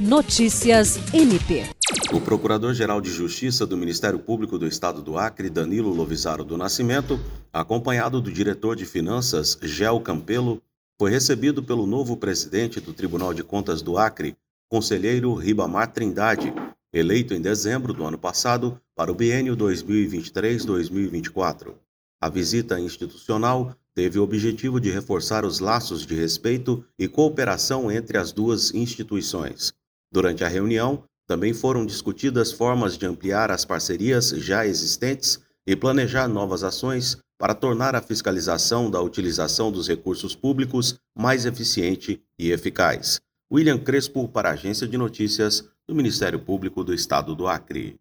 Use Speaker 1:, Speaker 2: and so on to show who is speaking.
Speaker 1: Notícias MP.
Speaker 2: O Procurador-Geral de Justiça do Ministério Público do Estado do Acre, Danilo Lovisaro do Nascimento, acompanhado do diretor de Finanças, Gel Campelo, foi recebido pelo novo presidente do Tribunal de Contas do Acre, conselheiro Ribamar Trindade, eleito em dezembro do ano passado para o biênio 2023-2024. A visita institucional teve o objetivo de reforçar os laços de respeito e cooperação entre as duas instituições. Durante a reunião, também foram discutidas formas de ampliar as parcerias já existentes e planejar novas ações para tornar a fiscalização da utilização dos recursos públicos mais eficiente e eficaz. William Crespo, para a Agência de Notícias do Ministério Público do Estado do Acre.